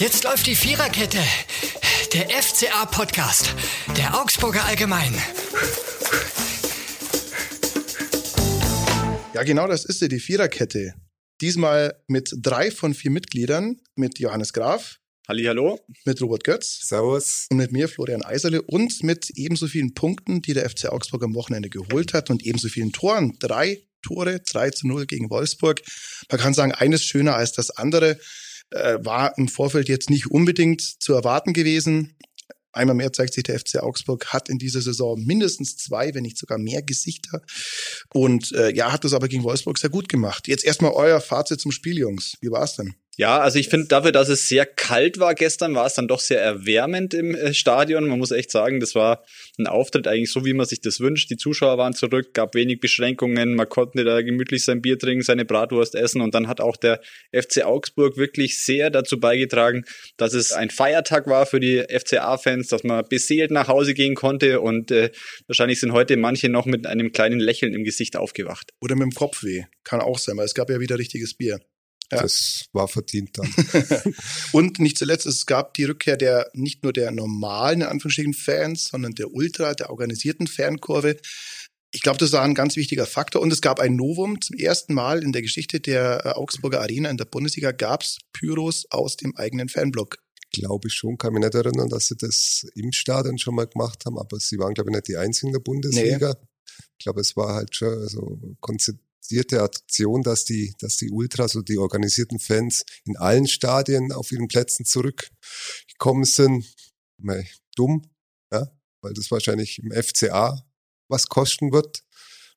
Jetzt läuft die Viererkette. Der FCA-Podcast. Der Augsburger Allgemein. Ja, genau das ist sie, die Viererkette. Diesmal mit drei von vier Mitgliedern, mit Johannes Graf, Hallo. mit Robert Götz Servus. und mit mir, Florian Eiserle, und mit ebenso vielen Punkten, die der FC Augsburg am Wochenende geholt hat und ebenso vielen Toren. Drei Tore, 3 zu 0 gegen Wolfsburg. Man kann sagen, eines schöner als das andere. Äh, war im Vorfeld jetzt nicht unbedingt zu erwarten gewesen. Einmal mehr zeigt sich, der FC Augsburg hat in dieser Saison mindestens zwei, wenn nicht sogar mehr Gesichter. Und äh, ja, hat das aber gegen Wolfsburg sehr gut gemacht. Jetzt erstmal euer Fazit zum Spiel, Jungs. Wie war's denn? Ja, also ich finde dafür, dass es sehr kalt war gestern, war es dann doch sehr erwärmend im äh, Stadion. Man muss echt sagen, das war ein Auftritt eigentlich so, wie man sich das wünscht. Die Zuschauer waren zurück, gab wenig Beschränkungen, man konnte da gemütlich sein Bier trinken, seine Bratwurst essen und dann hat auch der FC Augsburg wirklich sehr dazu beigetragen, dass es ein Feiertag war für die FCA-Fans, dass man beseelt nach Hause gehen konnte und äh, wahrscheinlich sind heute manche noch mit einem kleinen Lächeln im Gesicht aufgewacht. Oder mit dem Kopfweh. Kann auch sein, weil es gab ja wieder richtiges Bier. Ja. Das war verdient dann. Und nicht zuletzt, es gab die Rückkehr der nicht nur der normalen, in Anführungsstrichen, Fans, sondern der Ultra, der organisierten Fankurve. Ich glaube, das war ein ganz wichtiger Faktor. Und es gab ein Novum. Zum ersten Mal in der Geschichte der äh, Augsburger Arena in der Bundesliga gab es Pyros aus dem eigenen Fanblock. glaube schon, kann mich nicht erinnern, dass sie das im Stadion schon mal gemacht haben, aber sie waren, glaube ich, nicht die einzigen in der Bundesliga. Ich glaube, es war halt schon so konzentrierte Aktion, dass die, dass die Ultras oder die organisierten Fans in allen Stadien auf ihren Plätzen zurückgekommen sind. Mei, dumm, ja, weil das wahrscheinlich im FCA was kosten wird.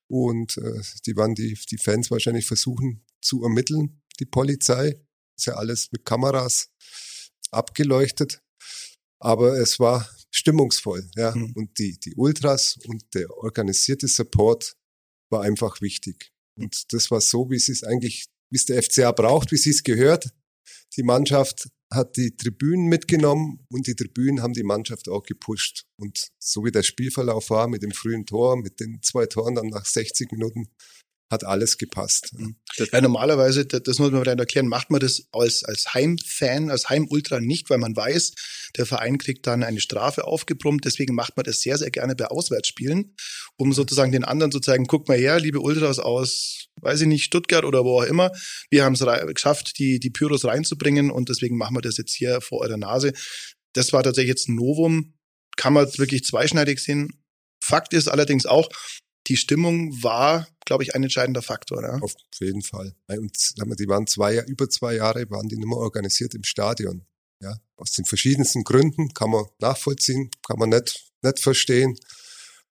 Und äh, die werden die, die Fans wahrscheinlich versuchen zu ermitteln, die Polizei. Ist ja alles mit Kameras abgeleuchtet. Aber es war stimmungsvoll, ja. Mhm. Und die, die Ultras und der organisierte Support war einfach wichtig. Und das war so, wie es ist eigentlich, wie es der FCA braucht, wie es es gehört. Die Mannschaft hat die Tribünen mitgenommen und die Tribünen haben die Mannschaft auch gepusht. Und so wie der Spielverlauf war mit dem frühen Tor, mit den zwei Toren dann nach 60 Minuten, hat alles gepasst. Ja, normalerweise, das, muss man vielleicht erklären, macht man das als, als Heimfan, als Heimultra nicht, weil man weiß, der Verein kriegt dann eine Strafe aufgebrummt. Deswegen macht man das sehr, sehr gerne bei Auswärtsspielen, um sozusagen den anderen zu zeigen, guck mal her, liebe Ultras aus, weiß ich nicht, Stuttgart oder wo auch immer. Wir haben es geschafft, die, die Pyros reinzubringen und deswegen machen wir das jetzt hier vor eurer Nase. Das war tatsächlich jetzt ein Novum. Kann man wirklich zweischneidig sehen. Fakt ist allerdings auch, die Stimmung war, glaube ich, ein entscheidender Faktor. Ne? Auf jeden Fall. Und die waren zwei, über zwei Jahre, waren die nicht mehr organisiert im Stadion. Ja, aus den verschiedensten Gründen kann man nachvollziehen, kann man nicht, nicht verstehen.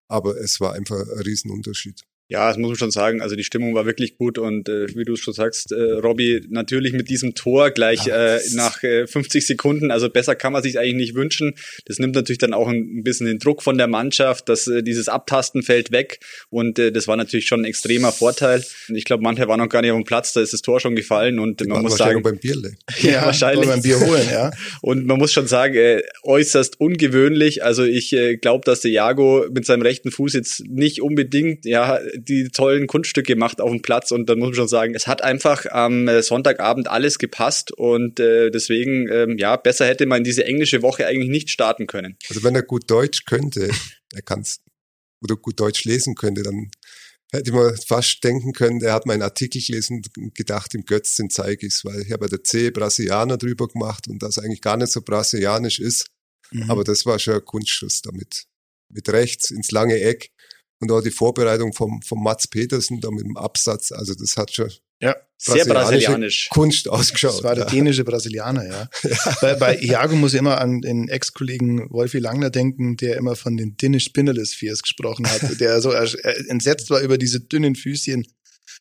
Aber es war einfach ein Riesenunterschied. Ja, das muss man schon sagen. Also die Stimmung war wirklich gut und äh, wie du es schon sagst, äh, Robby, natürlich mit diesem Tor gleich Ja, äh, nach äh, 50 Sekunden, also besser kann man sich eigentlich nicht wünschen. Das nimmt natürlich dann auch ein, bisschen den Druck von der Mannschaft, dass äh, dieses Abtasten fällt weg und äh, das war natürlich schon ein extremer Vorteil. Ich glaube, manche waren noch gar nicht auf dem Platz, da ist das Tor schon gefallen und Die man muss wahrscheinlich sagen, beim Bierle. ja, wahrscheinlich. Wollen wir ein Bier holen, ja. Und man muss schon sagen, äh, äußerst ungewöhnlich. Also ich äh, glaube, dass der Jago mit seinem rechten Fuß jetzt nicht unbedingt ja die tollen Kunststücke macht auf dem Platz. Und dann muss man schon sagen, es hat einfach am äh, Sonntagabend alles gepasst. Und äh, deswegen, ähm, ja, besser hätte man diese englische Woche eigentlich nicht starten können. Also wenn er gut Deutsch könnte, er kann's oder gut Deutsch lesen könnte, dann hätte man fast denken können, der hat meinen Artikel gelesen und gedacht, im Götz den zeige ich's, weil ich habe der C Brasilianer drüber gemacht und das eigentlich gar nicht so brasilianisch ist. Mhm. Aber das war schon ein Kunstschuss damit. Mit rechts ins lange Eck und auch die Vorbereitung vom, vom Mats Petersen da mit dem Absatz. Also das hat schon ja. Sehr brasilianisch. Kunst ausgeschaut. Das war der ja. dänische Brasilianer, ja. Bei, bei Iago muss ich immer an den Ex-Kollegen Wolfi Langner denken, der immer von den Dinish Spinnerless Fears gesprochen hat, der so entsetzt war über diese dünnen Füßchen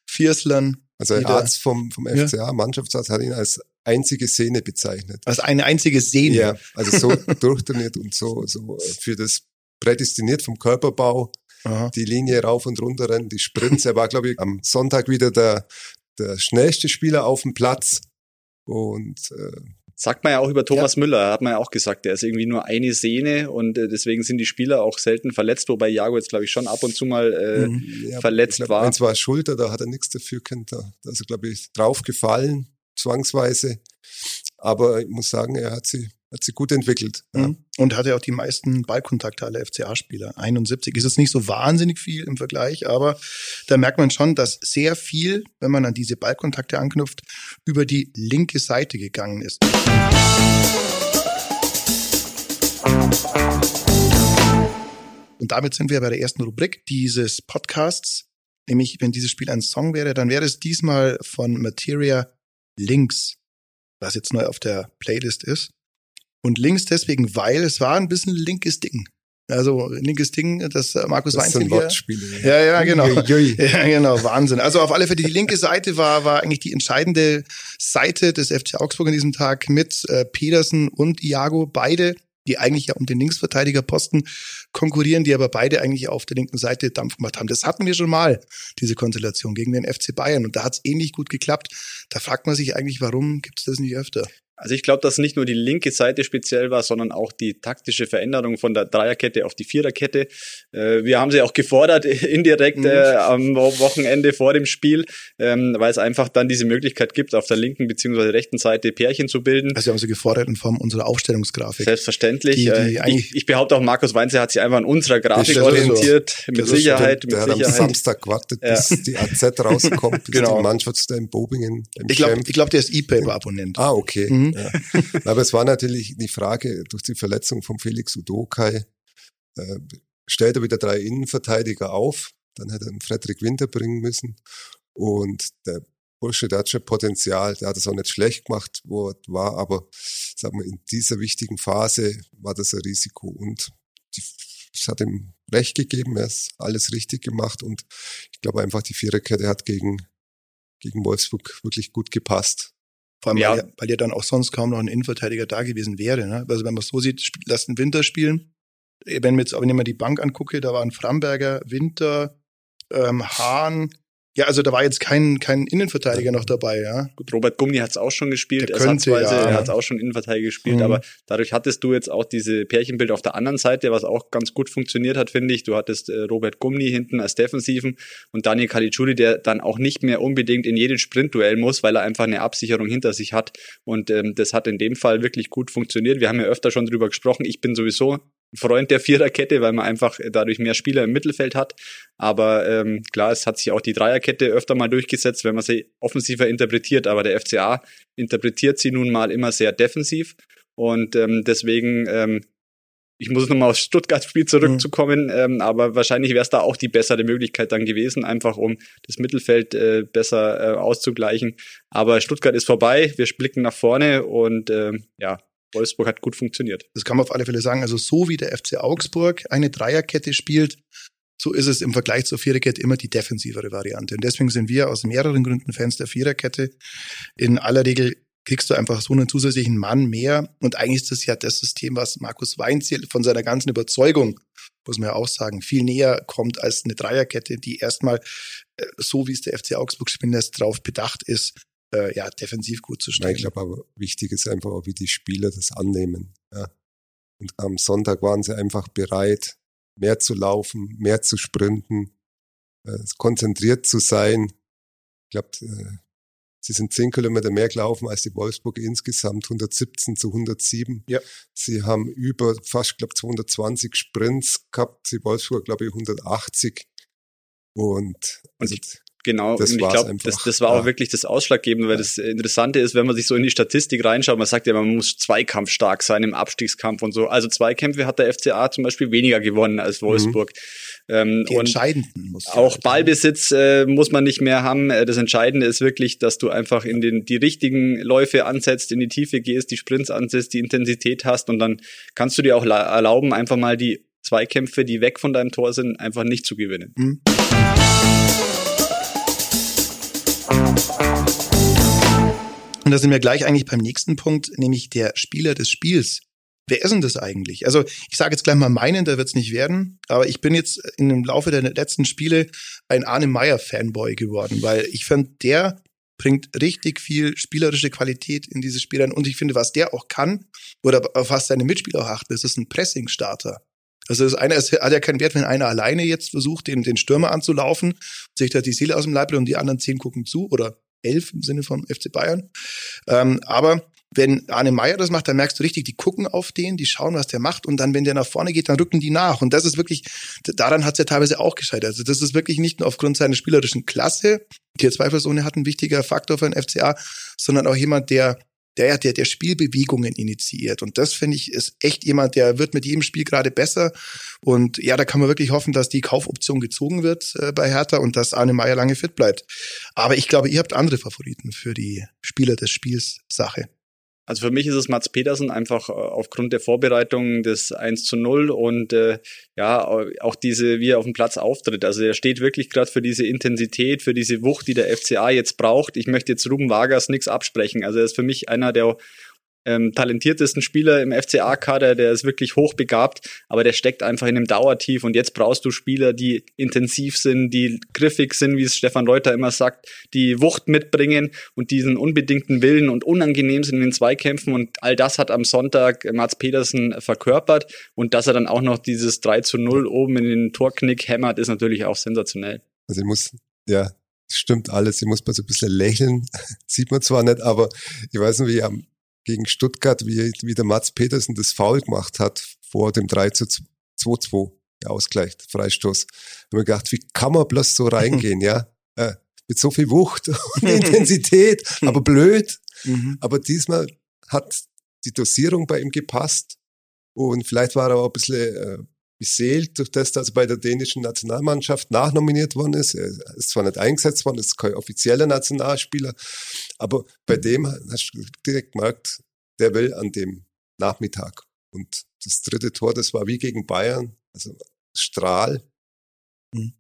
Vierslern. Also da- Arzt vom, vom Ja. FCA, Mannschaftsarzt, hat ihn als einzige Szene bezeichnet. Also eine einzige Sehne. Ja, also so durchtrainiert und so, so für das prädestiniert vom Körperbau, Aha. die Linie rauf und runter rennen, die Sprints. Er war, glaube ich, am Sonntag wieder der, der schnellste Spieler auf dem Platz. Und äh, Sagt man ja auch über Thomas Müller, hat man ja auch gesagt, der ist irgendwie nur eine Sehne und äh, deswegen sind die Spieler auch selten verletzt, wobei Jago jetzt, glaube ich, schon ab und zu mal äh, Mhm. ja, verletzt glaub, war. Eins war Schulter, da hat er nichts dafür. Da, da ist er, glaube ich, draufgefallen, zwangsweise. Aber ich muss sagen, er hat sie hat sich gut entwickelt. Ja. Mhm. Und hatte auch die meisten Ballkontakte aller FCA-Spieler. 71 ist jetzt nicht so wahnsinnig viel im Vergleich, aber da merkt man schon, dass sehr viel, wenn man an diese Ballkontakte anknüpft, über die linke Seite gegangen ist. Und damit sind wir bei der ersten Rubrik dieses Podcasts. Nämlich, wenn dieses Spiel ein Song wäre, dann wäre es diesmal von Materia Links, was jetzt neu auf der Playlist ist. Und links deswegen, weil es war ein bisschen linkes Ding. Also linkes Ding, das äh, Markus das Weinzel hier. Ja, ja, genau. Ja, genau, Wahnsinn. Also auf alle Fälle die linke Seite war war eigentlich die entscheidende Seite des FC Augsburg an diesem Tag mit äh, Pedersen und Iago beide die eigentlich ja um den Linksverteidigerposten konkurrieren, die aber beide eigentlich auf der linken Seite Dampf gemacht haben. Das hatten wir schon mal, diese Konstellation gegen den FC Bayern. Und da hat es ähnlich gut geklappt. Da fragt man sich eigentlich, warum gibt es das nicht öfter? Also ich glaube, dass nicht nur die linke Seite speziell war, sondern auch die taktische Veränderung von der Dreierkette auf die Viererkette. Äh, wir haben sie auch gefordert indirekt mhm. äh, am Wochenende vor dem Spiel, ähm, weil es einfach dann diese Möglichkeit gibt, auf der linken beziehungsweise rechten Seite Pärchen zu bilden. Also wir haben sie gefordert in Form unserer Aufstellungsgrafik. Selbstverständlich. Die, die äh, ich, ich, behaupte auch, Markus Weinze hat sich einfach an unserer Grafik orientiert. So. Mit Sicherheit. Der, der mit hat am Samstag gewartet, ja. bis die AZ rauskommt, bis genau. die Mannschaft in Bobingen. Ich glaube, glaub, der ist E-Paper-Abonnent. Ah, okay. Mhm. Ja. Aber es war natürlich die Frage, durch die Verletzung von Felix Udokai, äh, stellt er wieder drei Innenverteidiger auf, dann hätte er einen Frederik Winter bringen müssen. Und der Bursche, der hat schon Potenzial, der hat es auch nicht schlecht gemacht, wo er war, aber sagen wir, in dieser wichtigen Phase war das ein Risiko. Und die, es hat ihm recht gegeben, er ist alles richtig gemacht. Und ich glaube einfach, die Viererkette hat gegen, gegen Wolfsburg wirklich gut gepasst. Vor allem, ja. weil, weil ja dann auch sonst kaum noch ein Innenverteidiger da gewesen wäre. Ne? Also wenn man es so sieht, lasst den Winter spielen. Wenn, wir jetzt, wenn ich mir die Bank angucke, da waren Framberger, Winter, ähm, Hahn, ja, also da war jetzt kein, kein Innenverteidiger noch dabei, ja. Gut, Robert Gummi hat es auch schon gespielt, Der könnte, ersatzweise, ja. er hat es auch schon Innenverteidiger gespielt, mhm. aber dadurch hattest du jetzt auch diese Pärchenbild auf der anderen Seite, was auch ganz gut funktioniert hat, finde ich. Du hattest äh, Robert Gummi hinten als Defensiven und Daniel Caligiuri, der dann auch nicht mehr unbedingt in jedes Sprintduell muss, weil er einfach eine Absicherung hinter sich hat und ähm, das hat in dem Fall wirklich gut funktioniert. Wir haben ja öfter schon drüber gesprochen. Ich bin sowieso Freund der Viererkette, weil man einfach dadurch mehr Spieler im Mittelfeld hat. Aber ähm, klar, es hat sich auch die Dreierkette öfter mal durchgesetzt, wenn man sie offensiver interpretiert. Aber der FCA interpretiert sie nun mal immer sehr defensiv. Und ähm, deswegen, ähm, ich muss nochmal aufs Stuttgart-Spiel zurückzukommen, mhm. ähm, aber wahrscheinlich wäre es da auch die bessere Möglichkeit dann gewesen, einfach um das Mittelfeld äh, besser äh, auszugleichen. Aber Stuttgart ist vorbei, wir blicken nach vorne und ähm, ja, Wolfsburg hat gut funktioniert. Das kann man auf alle Fälle sagen. Also so wie der FC Augsburg eine Dreierkette spielt, so ist es im Vergleich zur Viererkette immer die defensivere Variante. Und deswegen sind wir aus mehreren Gründen Fans der Viererkette. In aller Regel kriegst du einfach so einen zusätzlichen Mann mehr. Und eigentlich ist das ja das System, was Markus Weinziel von seiner ganzen Überzeugung, muss man ja auch sagen, viel näher kommt als eine Dreierkette, die erstmal, äh, so wie es der FC Augsburg spielen lässt, darauf bedacht ist, äh, ja, defensiv gut zu stellen. Ich glaube aber, wichtig ist einfach auch, wie die Spieler das annehmen. Ja. Und am Sonntag waren sie einfach bereit, mehr zu laufen, mehr zu sprinten, äh, konzentriert zu sein. Ich glaube, äh, sie sind zehn Kilometer mehr gelaufen als die Wolfsburg insgesamt, 117 zu 107. Ja. Sie haben über fast, glaube 220 Sprints gehabt, die Wolfsburg, glaube ich, 180. Und, also, und Genau, das und ich glaube, das, das war ja. auch wirklich das Ausschlaggebende, weil ja. das Interessante ist, wenn man sich so in die Statistik reinschaut, man sagt ja, man muss zweikampfstark sein im Abstiegskampf und so. Also Zweikämpfe hat der FCA zum Beispiel weniger gewonnen als mhm. Wolfsburg. Mhm. Ähm, die entscheidenden muss Auch halt Ballbesitz äh, muss man nicht mehr haben. Äh, das Entscheidende ist wirklich, dass du einfach in den die richtigen Läufe ansetzt, in die Tiefe gehst, die Sprints ansetzt, die Intensität hast und dann kannst du dir auch erlauben, einfach mal die Zweikämpfe, die weg von deinem Tor sind, einfach nicht zu gewinnen. Mhm. Und da sind wir gleich eigentlich beim nächsten Punkt, nämlich der Spieler des Spiels. Wer ist denn das eigentlich? Also ich sage jetzt gleich mal meinen, da wird es nicht werden, aber ich bin jetzt dem Laufe der letzten Spiele ein Arne Meyer-Fanboy geworden, weil ich finde, der bringt richtig viel spielerische Qualität in dieses Spiel rein. Und ich finde, was der auch kann, oder auf was seine Mitspieler auch achten, das ist ein Pressing-Starter. Also das eine ist, hat ja keinen Wert, wenn einer alleine jetzt versucht, den, den Stürmer anzulaufen, sich da die Seele aus dem Leib und die anderen zehn gucken zu oder elf im Sinne vom FC Bayern. Ähm, aber wenn Arne Meyer das macht, dann merkst du richtig, die gucken auf den, die schauen, was der macht und dann, wenn der nach vorne geht, dann rücken die nach. Und das ist wirklich, daran hat es ja teilweise auch gescheitert. Also das ist wirklich nicht nur aufgrund seiner spielerischen Klasse, die er zweifelsohne hat, ein wichtiger Faktor für den FCA, sondern auch jemand, der der, der, der Spielbewegungen initiiert. Und das finde ich ist echt jemand, der wird mit jedem Spiel gerade besser. Und ja, da kann man wirklich hoffen, dass die Kaufoption gezogen wird äh, bei Hertha und dass Arne Meyer lange fit bleibt. Aber ich glaube, ihr habt andere Favoriten für die Spieler des Spiels Sache. Also für mich ist es Mats Petersen einfach äh, aufgrund der Vorbereitung des 1 zu 0 und äh, ja, auch diese, wie er auf dem Platz auftritt. Also er steht wirklich gerade für diese Intensität, für diese Wucht, die der FCA jetzt braucht. Ich möchte jetzt Ruben Vargas nichts absprechen. Also er ist für mich einer der ähm, talentiertesten Spieler im FCA-Kader, der ist wirklich hochbegabt, aber der steckt einfach in einem Dauertief und jetzt brauchst du Spieler, die intensiv sind, die griffig sind, wie es Stefan Reuter immer sagt, die Wucht mitbringen und diesen unbedingten Willen und unangenehm sind in den Zweikämpfen und all das hat am Sonntag Mats Petersen verkörpert und dass er dann auch noch dieses 3 zu 0 oben in den Torknick hämmert, ist natürlich auch sensationell. Also ich muss, ja, stimmt alles. Ich muss mal so ein bisschen lächeln. Sieht man zwar nicht, aber ich weiß nicht, wie am gegen Stuttgart, wie, wie der Mats Petersen das Foul gemacht hat vor dem 3 zu 2-2, der Ausgleich, der Freistoß. Da haben wir gedacht, wie kann man bloß so reingehen, ja? Äh, mit so viel Wucht und Intensität, aber blöd. Mhm. Aber diesmal hat die Dosierung bei ihm gepasst und vielleicht war er auch ein bisschen äh, beseelt durch das, dass er bei der dänischen Nationalmannschaft nachnominiert worden ist. Er ist zwar nicht eingesetzt worden, ist kein offizieller Nationalspieler, aber bei dem hast du direkt gemerkt, der will an dem Nachmittag. Und das dritte Tor, das war wie gegen Bayern, also Strahl, mhm.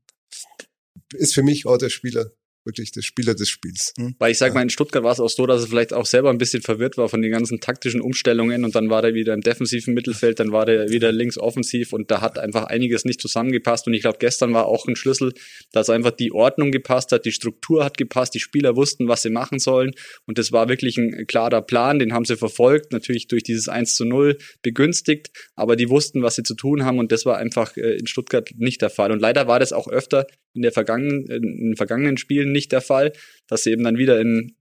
ist für mich auch der Spieler, wirklich der Spieler des Spiels. Mhm. Weil ich sag mal, in Stuttgart war es auch so, dass er vielleicht auch selber ein bisschen verwirrt war von den ganzen taktischen Umstellungen und dann war er wieder im defensiven Mittelfeld, dann war er wieder links offensiv und da hat einfach einiges nicht zusammengepasst und ich glaube, gestern war auch ein Schlüssel, dass einfach die Ordnung gepasst hat, die Struktur hat gepasst, die Spieler wussten, was sie machen sollen und das war wirklich ein klarer Plan, den haben sie verfolgt, natürlich durch dieses 1 zu 0 begünstigt, aber die wussten, was sie zu tun haben und das war einfach äh, in Stuttgart nicht der Fall und leider war das auch öfter in der vergangenen, in den vergangenen Spielen nicht der Fall, dass sie eben dann wieder in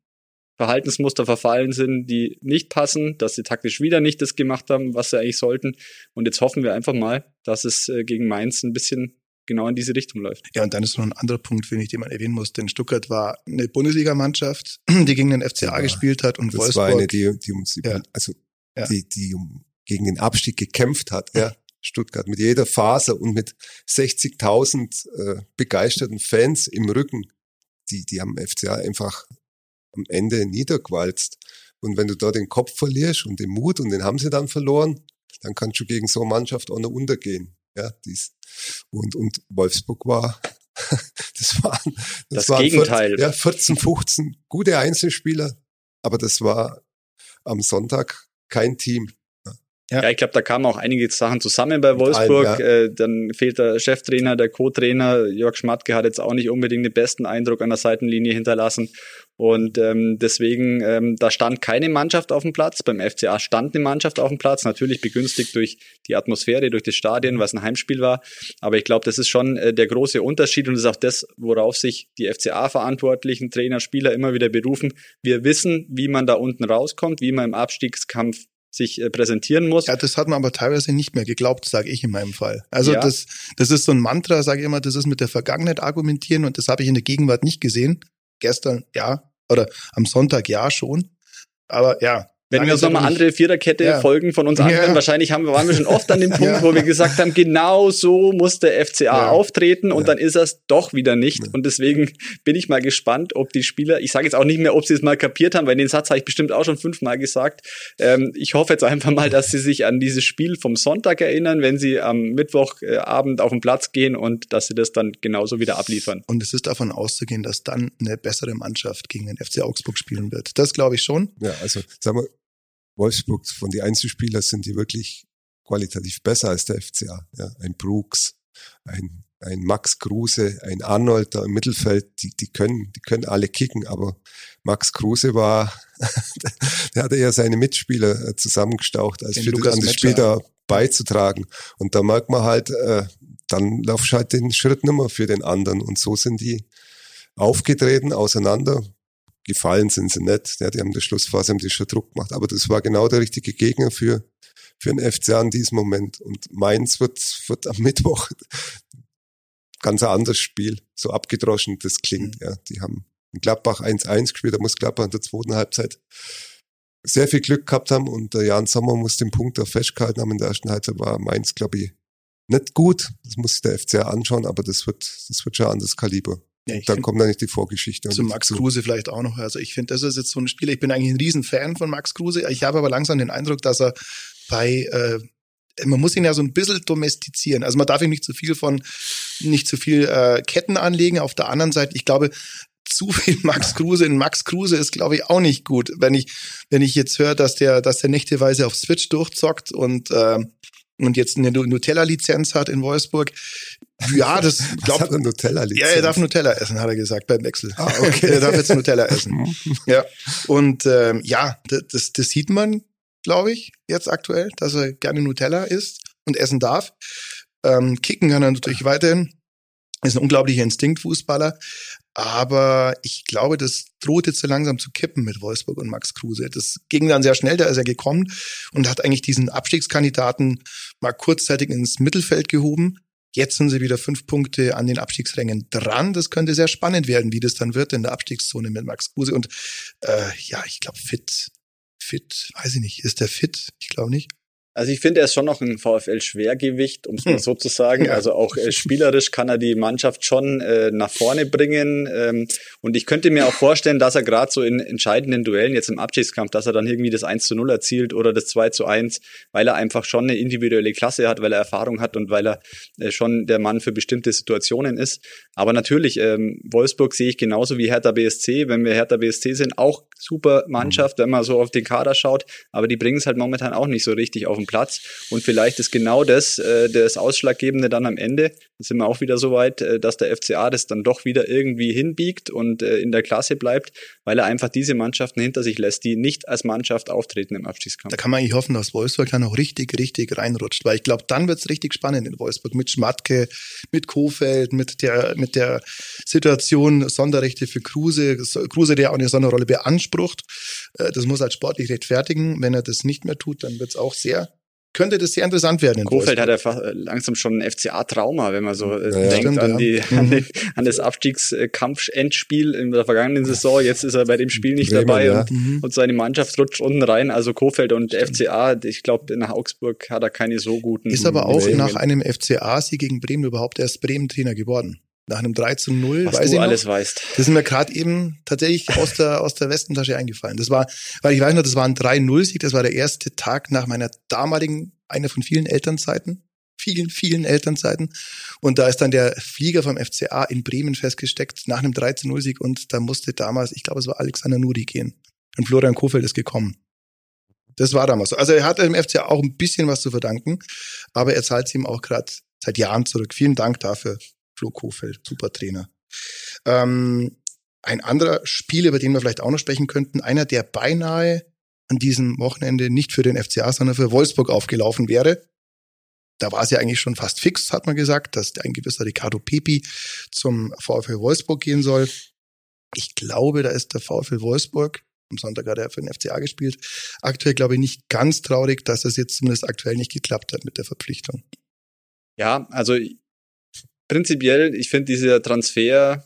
Verhaltensmuster verfallen sind, die nicht passen, dass sie taktisch wieder nicht das gemacht haben, was sie eigentlich sollten. Und jetzt hoffen wir einfach mal, dass es äh, gegen Mainz ein bisschen genau in diese Richtung läuft. Ja, und dann ist noch ein anderer Punkt, finde ich, den man erwähnen muss. Denn Stuttgart war eine Bundesligamannschaft, die gegen den FCA ja, gespielt hat und das Wolfsburg. Das war eine, die, die uns ja. also ja. die, die um, gegen den Abstieg gekämpft hat. Ja. Stuttgart mit jeder Faser und mit 60.000 äh, begeisterten Fans im Rücken die, die haben FCA einfach am Ende niedergewalzt. Und wenn du da den Kopf verlierst und den Mut, und den haben sie dann verloren, dann kannst du gegen so eine Mannschaft auch noch untergehen. Ja, dies. Und, und Wolfsburg war, das war, das, das waren Gegenteil. 14, ja, 14, 15 gute Einzelspieler, aber das war am Sonntag kein Team. Ja, ja ich glaube, da kamen auch einige Sachen zusammen bei Wolfsburg. Allem, ja. äh, dann fehlt der Cheftrainer, der Co-Trainer. Jörg Schmatke hat jetzt auch nicht unbedingt den besten Eindruck an der Seitenlinie hinterlassen. Und ähm, deswegen, ähm, da stand keine Mannschaft auf dem Platz. Beim FCA stand eine Mannschaft auf dem Platz, natürlich begünstigt durch die Atmosphäre, durch das Stadion, was ein Heimspiel war. Aber ich glaube, das ist schon äh, der große Unterschied und das ist auch das, worauf sich die FCA-Verantwortlichen, Trainer, Spieler immer wieder berufen. Wir wissen, wie man da unten rauskommt, wie man im Abstiegskampf sich äh, präsentieren muss. Ja, das hat man aber teilweise nicht mehr geglaubt, sage ich in meinem Fall. Also ja. das, das ist so ein Mantra, sage ich immer, das ist mit der Vergangenheit argumentieren und das habe ich in der Gegenwart nicht gesehen. Gestern ja oder am Sonntag ja schon. Aber ja, wenn wir uns nochmal andere Viererkette ja. Folgen von uns anhören, ja. wahrscheinlich haben, waren wir schon oft an dem Punkt, ja. wo wir gesagt haben, genau so muss der FCA auftreten und dann ist er es doch wieder nicht. Und deswegen bin ich mal gespannt, ob die Spieler, ich sage jetzt auch nicht mehr, ob sie es mal kapiert haben, weil den Satz habe ich bestimmt auch schon fünfmal gesagt. Ähm, ich hoffe jetzt einfach mal, dass sie sich an dieses Spiel vom Sonntag erinnern, wenn sie am Mittwochabend auf den Platz gehen und dass sie das dann genauso wieder abliefern. Und es ist davon auszugehen, dass dann eine bessere Mannschaft gegen den FC Augsburg spielen wird. Das glaube ich schon. Ja, also sagen wir, Wolfsburg von den Einzelspielern sind die wirklich qualitativ besser als der FCA. Ja, ein Brooks, ein, ein Max Kruse, ein Arnold da im Mittelfeld, die, die können, die können alle kicken, aber Max Kruse war, der hatte ja seine Mitspieler äh, zusammengestaucht, als für an das Spiel da beizutragen. Und da merkt man halt, äh, dann laufst halt den Schritt nimmer für den anderen. Und so sind die aufgetreten, auseinander, gefallen sind sie nicht. Ja, die haben der Schlussphase haben die schon Druck gemacht. Aber das war genau der richtige Gegner für, für den FCA in diesem Moment. Und Mainz wird, wird am Mittwoch ganz ein anderes Spiel. So abgedroschen das klingt. Mhm. Ja, die haben in Gladbach 1-1 gespielt. Da muss Gladbach in der zweiten Halbzeit sehr viel Glück gehabt haben und der Jan Sommer muss den Punkt auch festgehalten haben. In der ersten Halbzeit war Mainz, glaube ich, nicht gut. Das muss sich der FCA anschauen, aber das wird, das wird schon ein anderes Kaliber. Ja, dann find, kommt da nicht die Vorgeschichte. Zu Max Kruse vielleicht auch noch. Also ich finde, das ist jetzt so ein Spieler. Ich bin eigentlich ein Riesenfan von Max Kruse. Ich habe aber langsam den Eindruck, dass er bei äh, man muss ihn ja so ein bisschen domestizieren. Also man darf ihm nicht zu viel von, nicht zu viel äh, Ketten anlegen. Auf der anderen Seite, ich glaube, zu viel Max Kruse in Max Kruse ist, glaube ich, auch nicht gut. Wenn ich, wenn ich jetzt höre, dass der, dass der nächteweise auf Switch durchzockt und äh, und jetzt eine Nutella-Lizenz hat in Wolfsburg. Ja, das glaubt Nutella-Lizenz. Ja, er darf Nutella essen, hat er gesagt beim Wechsel. Ah, okay. er darf jetzt Nutella essen. ja. Und ähm, ja, das, das sieht man, glaube ich, jetzt aktuell, dass er gerne Nutella isst und essen darf. Ähm, kicken kann er natürlich weiterhin. Ist ein unglaublicher Instinktfußballer. Aber ich glaube, das droht jetzt so langsam zu kippen mit Wolfsburg und Max Kruse. Das ging dann sehr schnell, da ist er gekommen und hat eigentlich diesen Abstiegskandidaten mal kurzzeitig ins Mittelfeld gehoben. Jetzt sind sie wieder fünf Punkte an den Abstiegsrängen dran. Das könnte sehr spannend werden, wie das dann wird in der Abstiegszone mit Max Kruse. Und äh, ja, ich glaube, fit, fit, weiß ich nicht. Ist der fit? Ich glaube nicht. Also ich finde, er ist schon noch ein VfL-Schwergewicht, um es mal hm. so zu sagen. Also auch äh, spielerisch kann er die Mannschaft schon äh, nach vorne bringen. Ähm, und ich könnte mir auch vorstellen, dass er gerade so in entscheidenden Duellen jetzt im Abschiedskampf, dass er dann irgendwie das 1 zu 0 erzielt oder das 2 zu 1, weil er einfach schon eine individuelle Klasse hat, weil er Erfahrung hat und weil er äh, schon der Mann für bestimmte Situationen ist. Aber natürlich, ähm, Wolfsburg sehe ich genauso wie Hertha BSC. Wenn wir Hertha BSC sind, auch super Mannschaft, wenn man so auf den Kader schaut. Aber die bringen es halt momentan auch nicht so richtig auf den Platz. Und vielleicht ist genau das äh, das Ausschlaggebende dann am Ende. Da sind wir auch wieder so weit, äh, dass der FCA das dann doch wieder irgendwie hinbiegt und äh, in der Klasse bleibt, weil er einfach diese Mannschaften hinter sich lässt, die nicht als Mannschaft auftreten im Abstiegskampf. Da kann man eigentlich hoffen, dass Wolfsburg dann auch richtig, richtig reinrutscht, weil ich glaube, dann wird es richtig spannend in Wolfsburg mit Schmatke, mit Kofeld, mit der, mit der Situation Sonderrechte für Kruse, Kruse, der auch eine Sonderrolle beansprucht. Äh, das muss er sportlich rechtfertigen. Wenn er das nicht mehr tut, dann wird es auch sehr könnte das sehr interessant werden. In Kofeld hat äh, langsam schon ein FCA-Trauma, wenn man so äh, ja, denkt stimmt, an, die, ja. an, den, an, das Abstiegskampf-Endspiel in der vergangenen Saison. Jetzt ist er bei dem Spiel nicht Bremen, dabei ja. und, mhm. und, seine Mannschaft rutscht unten rein. Also Kofeld und stimmt. FCA, ich glaube, nach Augsburg hat er keine so guten. Ist aber auch nach einem FCA-Sieg gegen Bremen überhaupt erst Bremen-Trainer geworden nach einem 3 zu 0, Was weiß du ich alles noch, weißt. Das ist mir gerade eben tatsächlich aus der, aus der Westentasche eingefallen. Das war, weil ich weiß noch, das war ein 3-0-Sieg, das war der erste Tag nach meiner damaligen eine von vielen Elternzeiten, vielen, vielen Elternzeiten. Und da ist dann der Flieger vom FCA in Bremen festgesteckt nach einem 13-0-Sieg und da musste damals, ich glaube, es war Alexander Nuri gehen. Und Florian Kofeld ist gekommen. Das war damals so. Also er hat dem FCA auch ein bisschen was zu verdanken, aber er zahlt es ihm auch gerade seit Jahren zurück. Vielen Dank dafür, Flo Kofeld, super Trainer. Ähm, ein anderer Spiel, über den wir vielleicht auch noch sprechen könnten, einer, der beinahe an diesem Wochenende nicht für den FCA, sondern für Wolfsburg aufgelaufen wäre. Da war es ja eigentlich schon fast fix, hat man gesagt, dass ein gewisser Ricardo Pepi zum VfL Wolfsburg gehen soll. Ich glaube, da ist der VfL Wolfsburg, am Sonntag hat er für den FCA gespielt, aktuell glaube ich nicht ganz traurig, dass es jetzt zumindest aktuell nicht geklappt hat mit der Verpflichtung. Ja, also prinzipiell, ich finde dieser Transfer,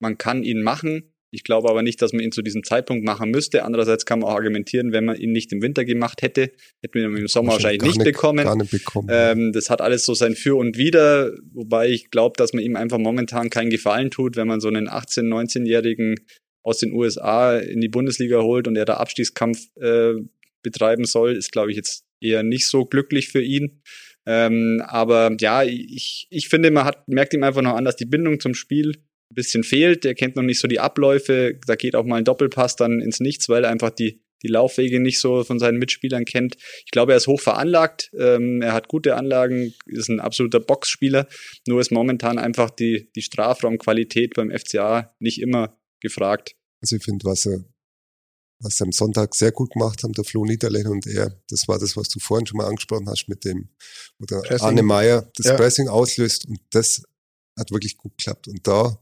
man kann ihn machen. Ich glaube aber nicht, dass man ihn zu diesem Zeitpunkt machen müsste. Andererseits kann man auch argumentieren, wenn man ihn nicht im Winter gemacht hätte, hätten wir ihn im Sommer wahrscheinlich nicht, nicht, bekommen. Gar nicht bekommen. Ähm, das hat alles so sein Für und Wider, wobei ich glaube, dass man ihm einfach momentan keinen Gefallen tut, wenn man so einen 18-, 19-Jährigen aus den USA in die Bundesliga holt und er da Abstiegskampf äh, betreiben soll, ist, glaube ich, jetzt eher nicht so glücklich für ihn. Ähm, aber ja, ich, ich finde, man hat, merkt ihm einfach noch an, dass die Bindung zum Spiel ein bisschen fehlt. Der kennt noch nicht so die Abläufe. Da geht auch mal ein Doppelpass dann ins Nichts, weil er einfach die, die Laufwege nicht so von seinen Mitspielern kennt. Ich glaube, er ist hoch veranlagt. Ähm, er hat gute Anlagen, ist ein absoluter Boxspieler. Nur ist momentan einfach die, die Strafraumqualität beim FCA nicht immer gefragt. Also ich finde, was er, was sie am Sonntag sehr gut gemacht haben, der Flo Niederlechner und er, das war das, was du vorhin schon mal angesprochen hast mit dem, oder Pressing. Arne Meyer das ja. Pressing auslöst und das hat wirklich gut geklappt. Und da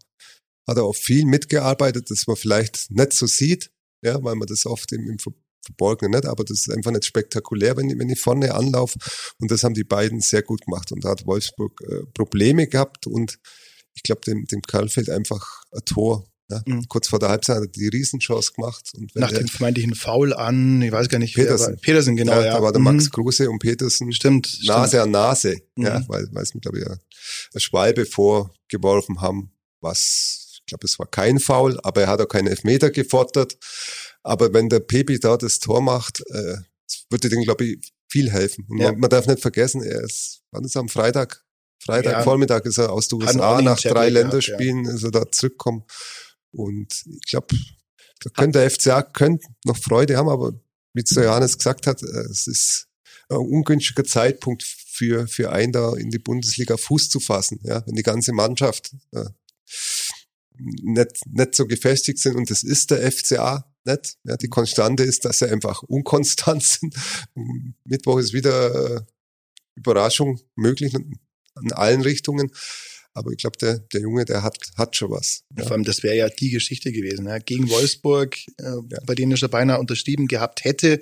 hat er auch viel mitgearbeitet, das man vielleicht nicht so sieht, ja, weil man das oft im, im Verborgenen nicht, aber das ist einfach nicht spektakulär, wenn ich, wenn ich vorne anlaufe. Und das haben die beiden sehr gut gemacht. Und da hat Wolfsburg äh, Probleme gehabt und ich glaube, dem, dem Karl fehlt einfach ein Tor. Ja, mhm. Kurz vor der Halbzeit hat er die Riesenchance gemacht. Und Nach dem vermeintlichen Foul an, ich weiß gar nicht, Petersen. Wer, Petersen, genau. Ja, ja. Da war der Max mhm. Kruse und Petersen. Stimmt. Nase stimmt. an Nase. Mhm. Ja, weil, weil es mir, glaube ich, eine Schwalbe vorgeworfen haben, was, ich glaube, es war kein Foul, aber er hat auch keinen Elfmeter gefordert. Aber wenn der Pepi da das Tor macht, äh, würde dem, glaube ich, viel helfen. Und ja. man, man, darf nicht vergessen, er ist, wann ist er am Freitag? Freitag ja. Vormittag ist er aus den USA nach drei Länderspielen, ja. ist er da zurückgekommen. Und ich glaube, da könnte der FCA könnte noch Freude haben, aber wie zu Johannes gesagt hat, äh, es ist ein ungünstiger Zeitpunkt für, für einen da in die Bundesliga Fuß zu fassen, ja, wenn die ganze Mannschaft äh, nicht, nicht so gefestigt sind und das ist der FCA nicht. Ja, die Konstante ist, dass sie einfach unkonstant sind. Mittwoch ist wieder äh, Überraschung möglich in allen Richtungen. Aber ich glaube, der, der Junge, der hat, hat schon was. Ja. Vor allem, das wäre ja die Geschichte gewesen. Ja. Gegen Wolfsburg, äh, ja. bei denen er schon beinahe unterschrieben gehabt hätte,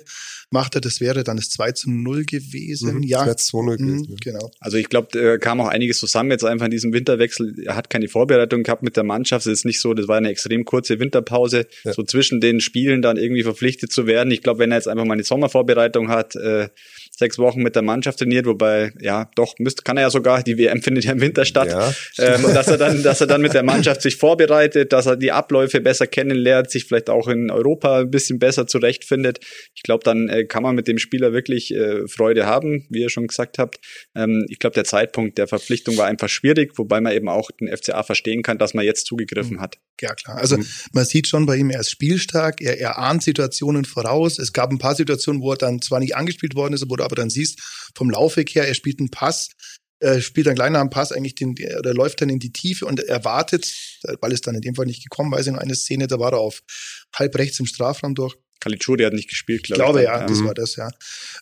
macht er, das wäre dann das 2 zu 0 gewesen. Mhm, ja. 2 zu 0 mhm, gewesen. Genau. Also ich glaube, da kam auch einiges zusammen jetzt einfach in diesem Winterwechsel. Er hat keine Vorbereitung gehabt mit der Mannschaft. Es ist nicht so, das war eine extrem kurze Winterpause, ja. so zwischen den Spielen dann irgendwie verpflichtet zu werden. Ich glaube, wenn er jetzt einfach mal eine Sommervorbereitung hat, äh, sechs Wochen mit der Mannschaft trainiert, wobei, ja, doch, müsste, kann er ja sogar, die WM findet ja im Winter statt, ja. ähm, dass er dann, dass er dann mit der Mannschaft sich vorbereitet, dass er die Abläufe besser kennenlernt, sich vielleicht auch in Europa ein bisschen besser zurechtfindet. Ich glaube, dann äh, kann man mit dem Spieler wirklich äh, Freude haben, wie ihr schon gesagt habt. Ähm, ich glaube, der Zeitpunkt der Verpflichtung war einfach schwierig, wobei man eben auch den FCA verstehen kann, dass man jetzt zugegriffen mhm. hat. Ja, klar. Also man sieht schon bei ihm, er ist spielstark, er, er ahnt Situationen voraus. Es gab ein paar Situationen, wo er dann zwar nicht angespielt worden ist, aber aber dann siehst vom Laufweg her, er spielt einen Pass, äh, spielt nach dem Pass eigentlich den, oder läuft dann in die Tiefe und erwartet, weil es dann in dem Fall nicht gekommen, weiß ich noch eine Szene, da war er auf halb rechts im Strafraum durch. Kalitschuri hat nicht gespielt, glaube ich. glaube, ja, das mhm. war das, ja.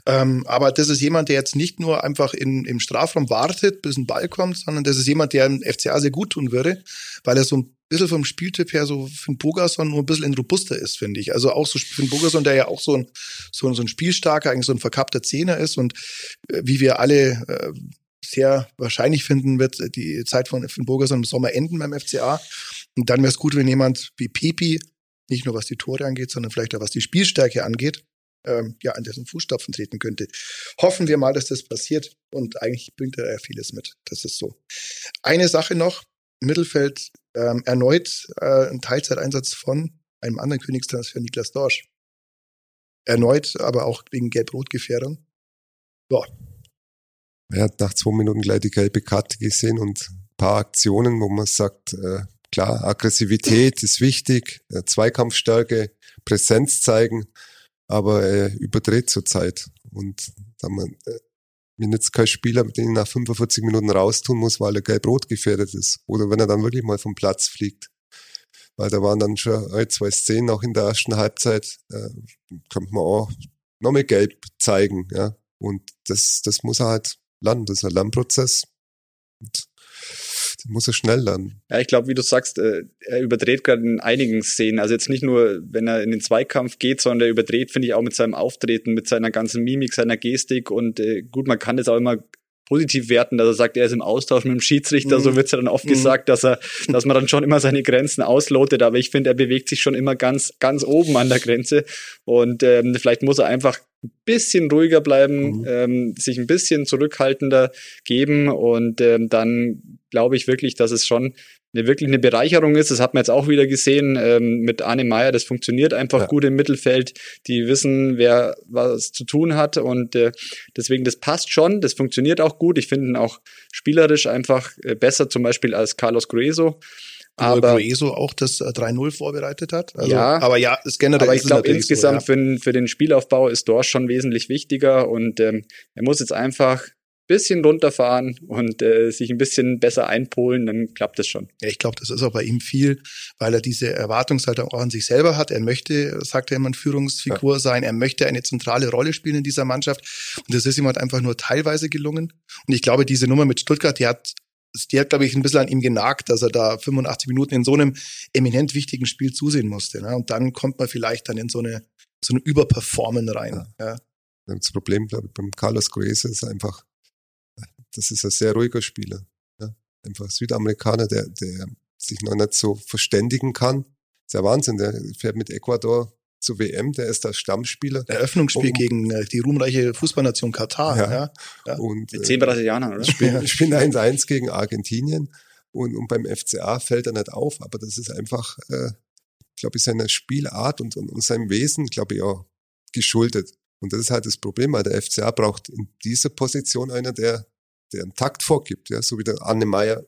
Ähm, aber das ist jemand, der jetzt nicht nur einfach in, im Strafraum wartet, bis ein Ball kommt, sondern das ist jemand, der im FCA sehr gut tun würde, weil er so ein bisschen vom Spieltyp her so Finn Bogerson nur ein bisschen robuster ist, finde ich. Also auch so Finn Bogerson, der ja auch so ein, so, so ein spielstarker, eigentlich so ein verkappter Zehner ist und äh, wie wir alle äh, sehr wahrscheinlich finden, wird die Zeit von Finn Bogerson im Sommer enden beim FCA. Und dann wäre es gut, wenn jemand wie Pepi, nicht nur was die Tore angeht, sondern vielleicht auch was die Spielstärke angeht, ähm, ja, an dessen Fußstapfen treten könnte. Hoffen wir mal, dass das passiert. Und eigentlich bringt er ja vieles mit. Das ist so. Eine Sache noch, Mittelfeld ähm, erneut äh, ein Teilzeiteinsatz von einem anderen Königstransfer, Niklas Dorsch. Erneut, aber auch wegen Gelb-Rot-Gefährdung. Ja. Er hat nach zwei Minuten gleich die gelbe Karte gesehen und ein paar Aktionen, wo man sagt, äh, klar, Aggressivität ist wichtig, äh, Zweikampfstärke, Präsenz zeigen, aber er überdreht zurzeit. Und da man, bin jetzt kein Spieler, den ich nach 45 Minuten raustun muss, weil er gelb-rot gefährdet ist. Oder wenn er dann wirklich mal vom Platz fliegt. Weil da waren dann schon ein, zwei Szenen auch in der ersten Halbzeit, äh, könnte man auch noch mehr gelb zeigen, ja. Und das, das muss er halt lernen. Das ist ein Lernprozess. Und muss er schnell lernen. Ja, ich glaube, wie du sagst, äh, er überdreht gerade in einigen Szenen. Also jetzt nicht nur, wenn er in den Zweikampf geht, sondern er überdreht, finde ich, auch mit seinem Auftreten, mit seiner ganzen Mimik, seiner Gestik. Und äh, gut, man kann das auch immer positiv werten, dass er sagt, er ist im Austausch mit dem Schiedsrichter, mhm. so wird's ja dann oft mhm. gesagt, dass er, dass man dann schon immer seine Grenzen auslotet, aber ich finde, er bewegt sich schon immer ganz, ganz oben an der Grenze und ähm, vielleicht muss er einfach ein bisschen ruhiger bleiben, mhm. ähm, sich ein bisschen zurückhaltender geben und ähm, dann glaube ich wirklich, dass es schon eine wirklich eine Bereicherung ist. Das hat man jetzt auch wieder gesehen ähm, mit Arne Meyer. Das funktioniert einfach ja. gut im Mittelfeld. Die wissen, wer was zu tun hat und äh, deswegen das passt schon. Das funktioniert auch gut. Ich finde ihn auch spielerisch einfach äh, besser, zum Beispiel als Carlos Grueso. Aber Grueso auch das 3-0 äh, vorbereitet hat. Also, ja, aber ja, ist generell. Aber ich glaube insgesamt so, ja. für, für den Spielaufbau ist Dorsch schon wesentlich wichtiger und ähm, er muss jetzt einfach bisschen runterfahren und äh, sich ein bisschen besser einpolen, dann klappt es schon. Ja, ich glaube, das ist auch bei ihm viel, weil er diese Erwartungshaltung auch an sich selber hat. Er möchte, sagt er immer, eine Führungsfigur ja. sein. Er möchte eine zentrale Rolle spielen in dieser Mannschaft. Und das ist ihm halt einfach nur teilweise gelungen. Und ich glaube, diese Nummer mit Stuttgart, die hat die hat, glaube ich, ein bisschen an ihm genagt, dass er da 85 Minuten in so einem eminent wichtigen Spiel zusehen musste. Ne? Und dann kommt man vielleicht dann in so eine, so eine Überperformen rein. Ja. ja. Das Problem, glaube ich, beim Carlos Gruese ist einfach, das ist ein sehr ruhiger Spieler. Ja? Einfach Südamerikaner, der, der sich noch nicht so verständigen kann. Das ist ja Wahnsinn, der fährt mit Ecuador zur WM, der ist da Stammspieler. Eröffnungsspiel um, gegen äh, die ruhmreiche Fußballnation Katar. Ja. ja. ja. Und, mit zehn Brasilianern, oder? Spielen, spielen 1-1 gegen Argentinien und, und beim FCA fällt er nicht auf, aber das ist einfach, äh, glaube ich, seiner Spielart und, und, und seinem Wesen, glaube ich, auch geschuldet. Und das ist halt das Problem, weil der FCA braucht in dieser Position einer, der, der einen Takt vorgibt, ja, so wie der Anne Meyer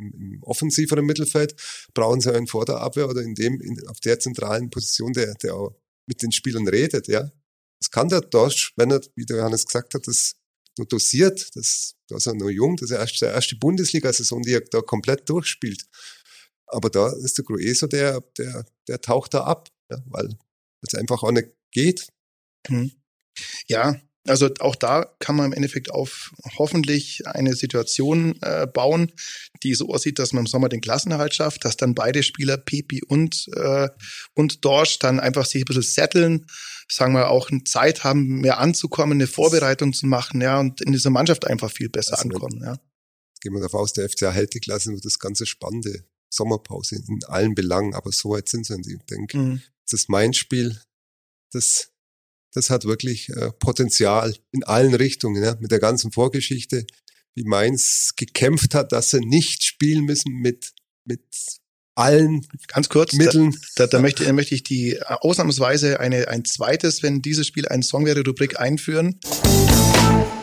im offensiveren Mittelfeld brauchen sie einen vor der Abwehr oder in dem, in, auf der zentralen Position, der, der auch mit den Spielern redet, ja. Das kann der Dorsch, wenn er, wie der Johannes gesagt hat, das nur dosiert, das, da ist er noch jung, das ist erst der erste Bundesliga-Saison, die er da komplett durchspielt. Aber da ist der Grueso, der, der, der taucht da ab, ja, weil es einfach auch nicht geht. Mhm. Ja, also auch da kann man im Endeffekt auf hoffentlich eine Situation äh, bauen, die so aussieht, dass man im Sommer den Klassenerhalt schafft, dass dann beide Spieler, Pepi und, äh, und Dorsch, dann einfach sich ein bisschen setteln, sagen wir auch eine Zeit haben, mehr anzukommen, eine Vorbereitung zu machen, ja, und in dieser Mannschaft einfach viel besser also ankommen, ja. Gehen wir davon aus, der FCA hält die Klasse wird das ganze spannende Sommerpause in allen Belangen, aber so weit sind sie und ich denke, mhm. das ist mein Spiel, das das hat wirklich äh, Potenzial in allen Richtungen, ja, mit der ganzen Vorgeschichte, wie Mainz gekämpft hat, dass sie nicht spielen müssen mit, mit allen ganz kurz Mitteln. Da, da, da möchte, da möchte ich die äh, ausnahmsweise eine, ein zweites, wenn dieses Spiel ein Song wäre, Rubrik einführen.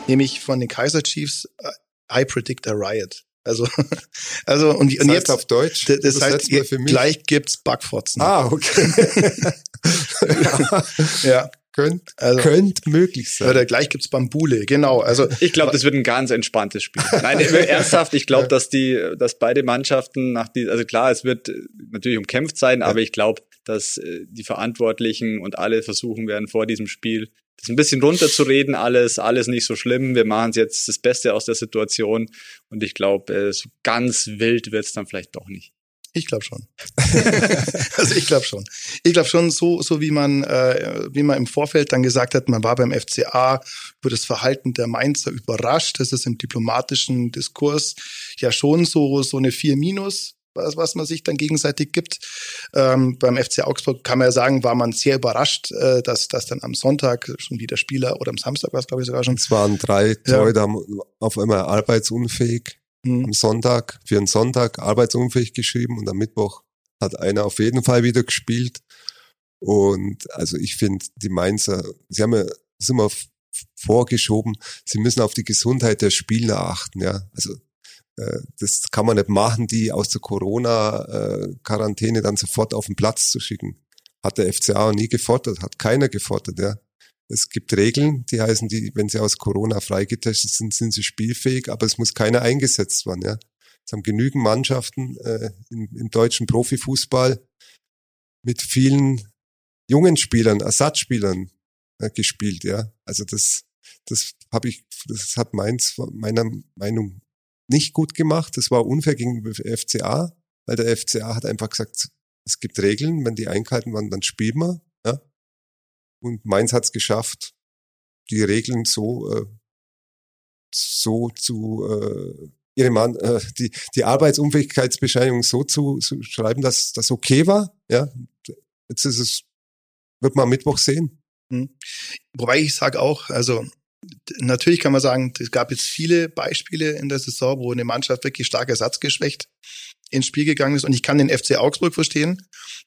Nämlich von den Kaiser Chiefs äh, I Predict a Riot. Also, also und, das und jetzt auf Deutsch. Das, das heißt, ihr, gleich gibt's Backfotzen. Ah, okay. ja. ja. Könnte also, könnt möglich sein. Oder gleich gibt's Bambule, genau. Also ich glaube, das wird ein ganz entspanntes Spiel. Nein, ernsthaft, ich glaube, dass die, dass beide Mannschaften nach die, also klar, es wird natürlich umkämpft sein, ja. aber ich glaube, dass äh, die Verantwortlichen und alle versuchen werden vor diesem Spiel das ein bisschen runterzureden, alles, alles nicht so schlimm. Wir machen jetzt das Beste aus der Situation und ich glaube, äh, so ganz wild wird's dann vielleicht doch nicht. Ich glaube schon. also ich glaube schon. Ich glaube schon, so, so wie man, äh, wie man im Vorfeld dann gesagt hat, man war beim FCA über das Verhalten der Mainzer überrascht. Das ist im diplomatischen Diskurs ja schon so, so eine 4 Minus, was, was man sich dann gegenseitig gibt. Ähm, beim FC Augsburg kann man ja sagen, war man sehr überrascht, äh, dass, dass dann am Sonntag schon wieder Spieler oder am Samstag war es, glaube ich, sogar schon. Es waren drei Leute ja. auf einmal arbeitsunfähig mhm. am Sonntag, für einen Sonntag arbeitsunfähig geschrieben und am Mittwoch hat einer auf jeden Fall wieder gespielt. Und also ich finde, die Mainzer, sie haben ja, das immer vorgeschoben, sie müssen auf die Gesundheit der Spieler achten, ja. Also äh, das kann man nicht machen, die aus der Corona-Quarantäne dann sofort auf den Platz zu schicken. Hat der FCA nie gefordert, hat keiner gefordert, ja. Es gibt Regeln, die heißen, die, wenn sie aus Corona freigetestet sind, sind sie spielfähig, aber es muss keiner eingesetzt werden. Ja. Es haben genügend Mannschaften äh, im, im deutschen Profifußball mit vielen jungen Spielern, Ersatzspielern äh, gespielt. Ja, also das, das habe ich, das hat Mainz meiner Meinung nicht gut gemacht. Das war unfair gegenüber FCA, weil der FCA hat einfach gesagt, es gibt Regeln, wenn die eingehalten werden, dann spielen wir. Und Mainz hat es geschafft, die Regeln so, äh, so zu äh, ihre Mann, äh, die, die Arbeitsunfähigkeitsbescheinigung so zu, zu schreiben, dass das okay war. Ja, jetzt ist es, wird man am Mittwoch sehen. Hm. Wobei ich sage auch, also natürlich kann man sagen, es gab jetzt viele Beispiele in der Saison, wo eine Mannschaft wirklich stark ersatzgeschwächt ins Spiel gegangen ist. Und ich kann den FC Augsburg verstehen,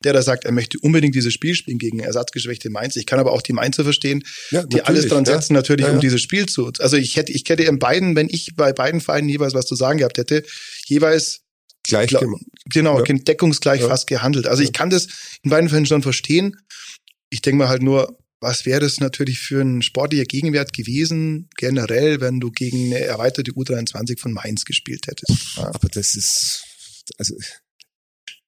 der da sagt, er möchte unbedingt dieses Spiel spielen gegen ersatzgeschwächte Mainz. Ich kann aber auch die Mainzer verstehen, ja, die alles dran setzen, ja. natürlich, ja, um dieses Spiel zu. Also ich hätte, ich hätte in beiden, wenn ich bei beiden Vereinen jeweils was zu sagen gehabt hätte, jeweils gleich glaub, genau, deckungsgleich fast gehandelt. Also ich kann das in beiden Fällen schon verstehen. Ich denke mal halt nur, was wäre das natürlich für ein sportlicher Gegenwert gewesen, generell, wenn du gegen eine erweiterte U23 von Mainz gespielt hättest. Aber das ist also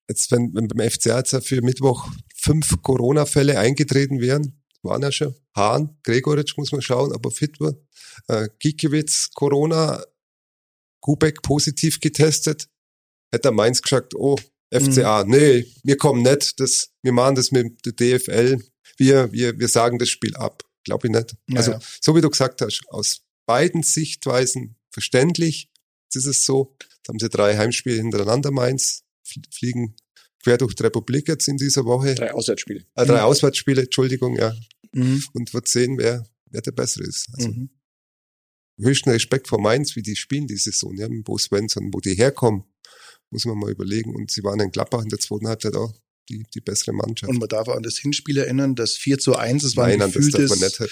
jetzt, wenn, wenn beim FCA jetzt für Mittwoch fünf Corona-Fälle eingetreten wären, waren ja schon, Hahn, Gregoritsch muss man schauen, ob er fit wird, äh, Gikiewicz, Corona, Kubek positiv getestet, hätte er Mainz gesagt, oh, FCA, mhm. nee, wir kommen nicht, das, wir machen das mit der DFL, wir, wir, wir sagen das Spiel ab. Glaube ich nicht. Ja, also, so wie du gesagt hast, aus beiden Sichtweisen verständlich. Jetzt ist es so, jetzt haben sie drei Heimspiele hintereinander Mainz, fliegen quer durch die Republik jetzt in dieser Woche. Drei Auswärtsspiele. Äh, drei mhm. Auswärtsspiele, Entschuldigung, ja. Mhm. Und wird sehen, wer, wer der Bessere ist. Also, mhm. höchsten Respekt vor Mainz, wie die spielen die Saison, ja, mit Bo Svensson, wo die herkommen, muss man mal überlegen. Und sie waren in Klappbach in der zweiten Halbzeit auch die, die bessere Mannschaft. Und man darf auch an das Hinspiel erinnern, das 4 zu 1, das war ein Nein, gefühltes, das, das,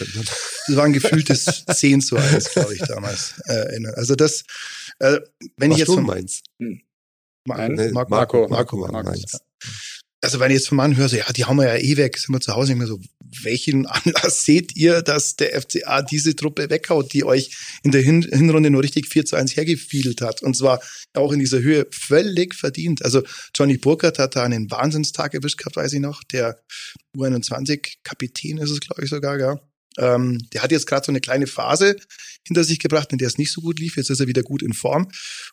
das war ein gefühltes 10 zu 1, glaube ich, damals äh, erinnern. Also das, äh, wenn Was ich jetzt von meins. Hm. Nein, Marco, Marco, Marco, Marco, Marco, Marco also wenn ich jetzt vom Mann höre, so, ja, die haben wir ja eh weg, sind wir zu Hause, ich mir so, welchen Anlass seht ihr, dass der FCA diese Truppe weghaut, die euch in der Hin Hinrunde nur richtig 4 zu 1 hergefiedelt hat? Und zwar auch in dieser Höhe völlig verdient. Also Johnny Burkhardt hat da einen Wahnsinnstag erwischt gehabt, weiß ich noch. Der U21-Kapitän ist es, glaube ich, sogar, ja. Ähm, der hat jetzt gerade so eine kleine Phase hinter sich gebracht, in der es nicht so gut lief. Jetzt ist er wieder gut in Form.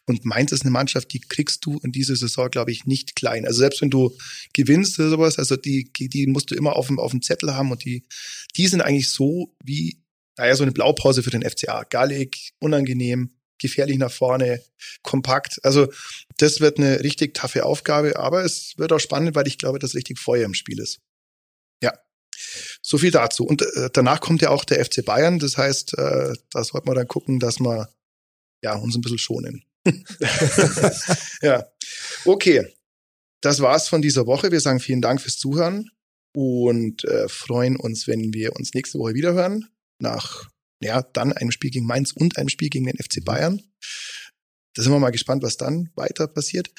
Und Mainz ist eine Mannschaft, die kriegst du in dieser Saison, glaube ich, nicht klein. Also selbst wenn du gewinnst oder sowas, also die, die musst du immer auf dem, auf dem Zettel haben und die, die sind eigentlich so wie, naja, so eine Blaupause für den FCA. Gallig, unangenehm, gefährlich nach vorne, kompakt. Also das wird eine richtig taffe Aufgabe, aber es wird auch spannend, weil ich glaube, dass richtig Feuer im Spiel ist. Ja. So viel dazu. Und äh, danach kommt ja auch der FC Bayern. Das heißt, äh, da sollten wir dann gucken, dass wir ja, uns ein bisschen schonen. ja. Okay. Das war's von dieser Woche. Wir sagen vielen Dank fürs Zuhören und äh, freuen uns, wenn wir uns nächste Woche wiederhören. Nach, ja, dann einem Spiel gegen Mainz und einem Spiel gegen den FC Bayern. Da sind wir mal gespannt, was dann weiter passiert.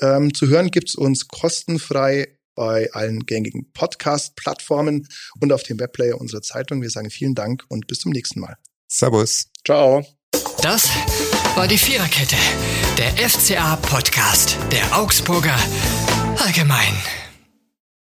Ähm, zu hören gibt's uns kostenfrei bei allen gängigen Podcast-Plattformen und auf dem Webplayer unserer Zeitung. Wir sagen vielen Dank und bis zum nächsten Mal. Servus. Ciao. Das war die Viererkette, der FCA-Podcast der Augsburger Allgemein.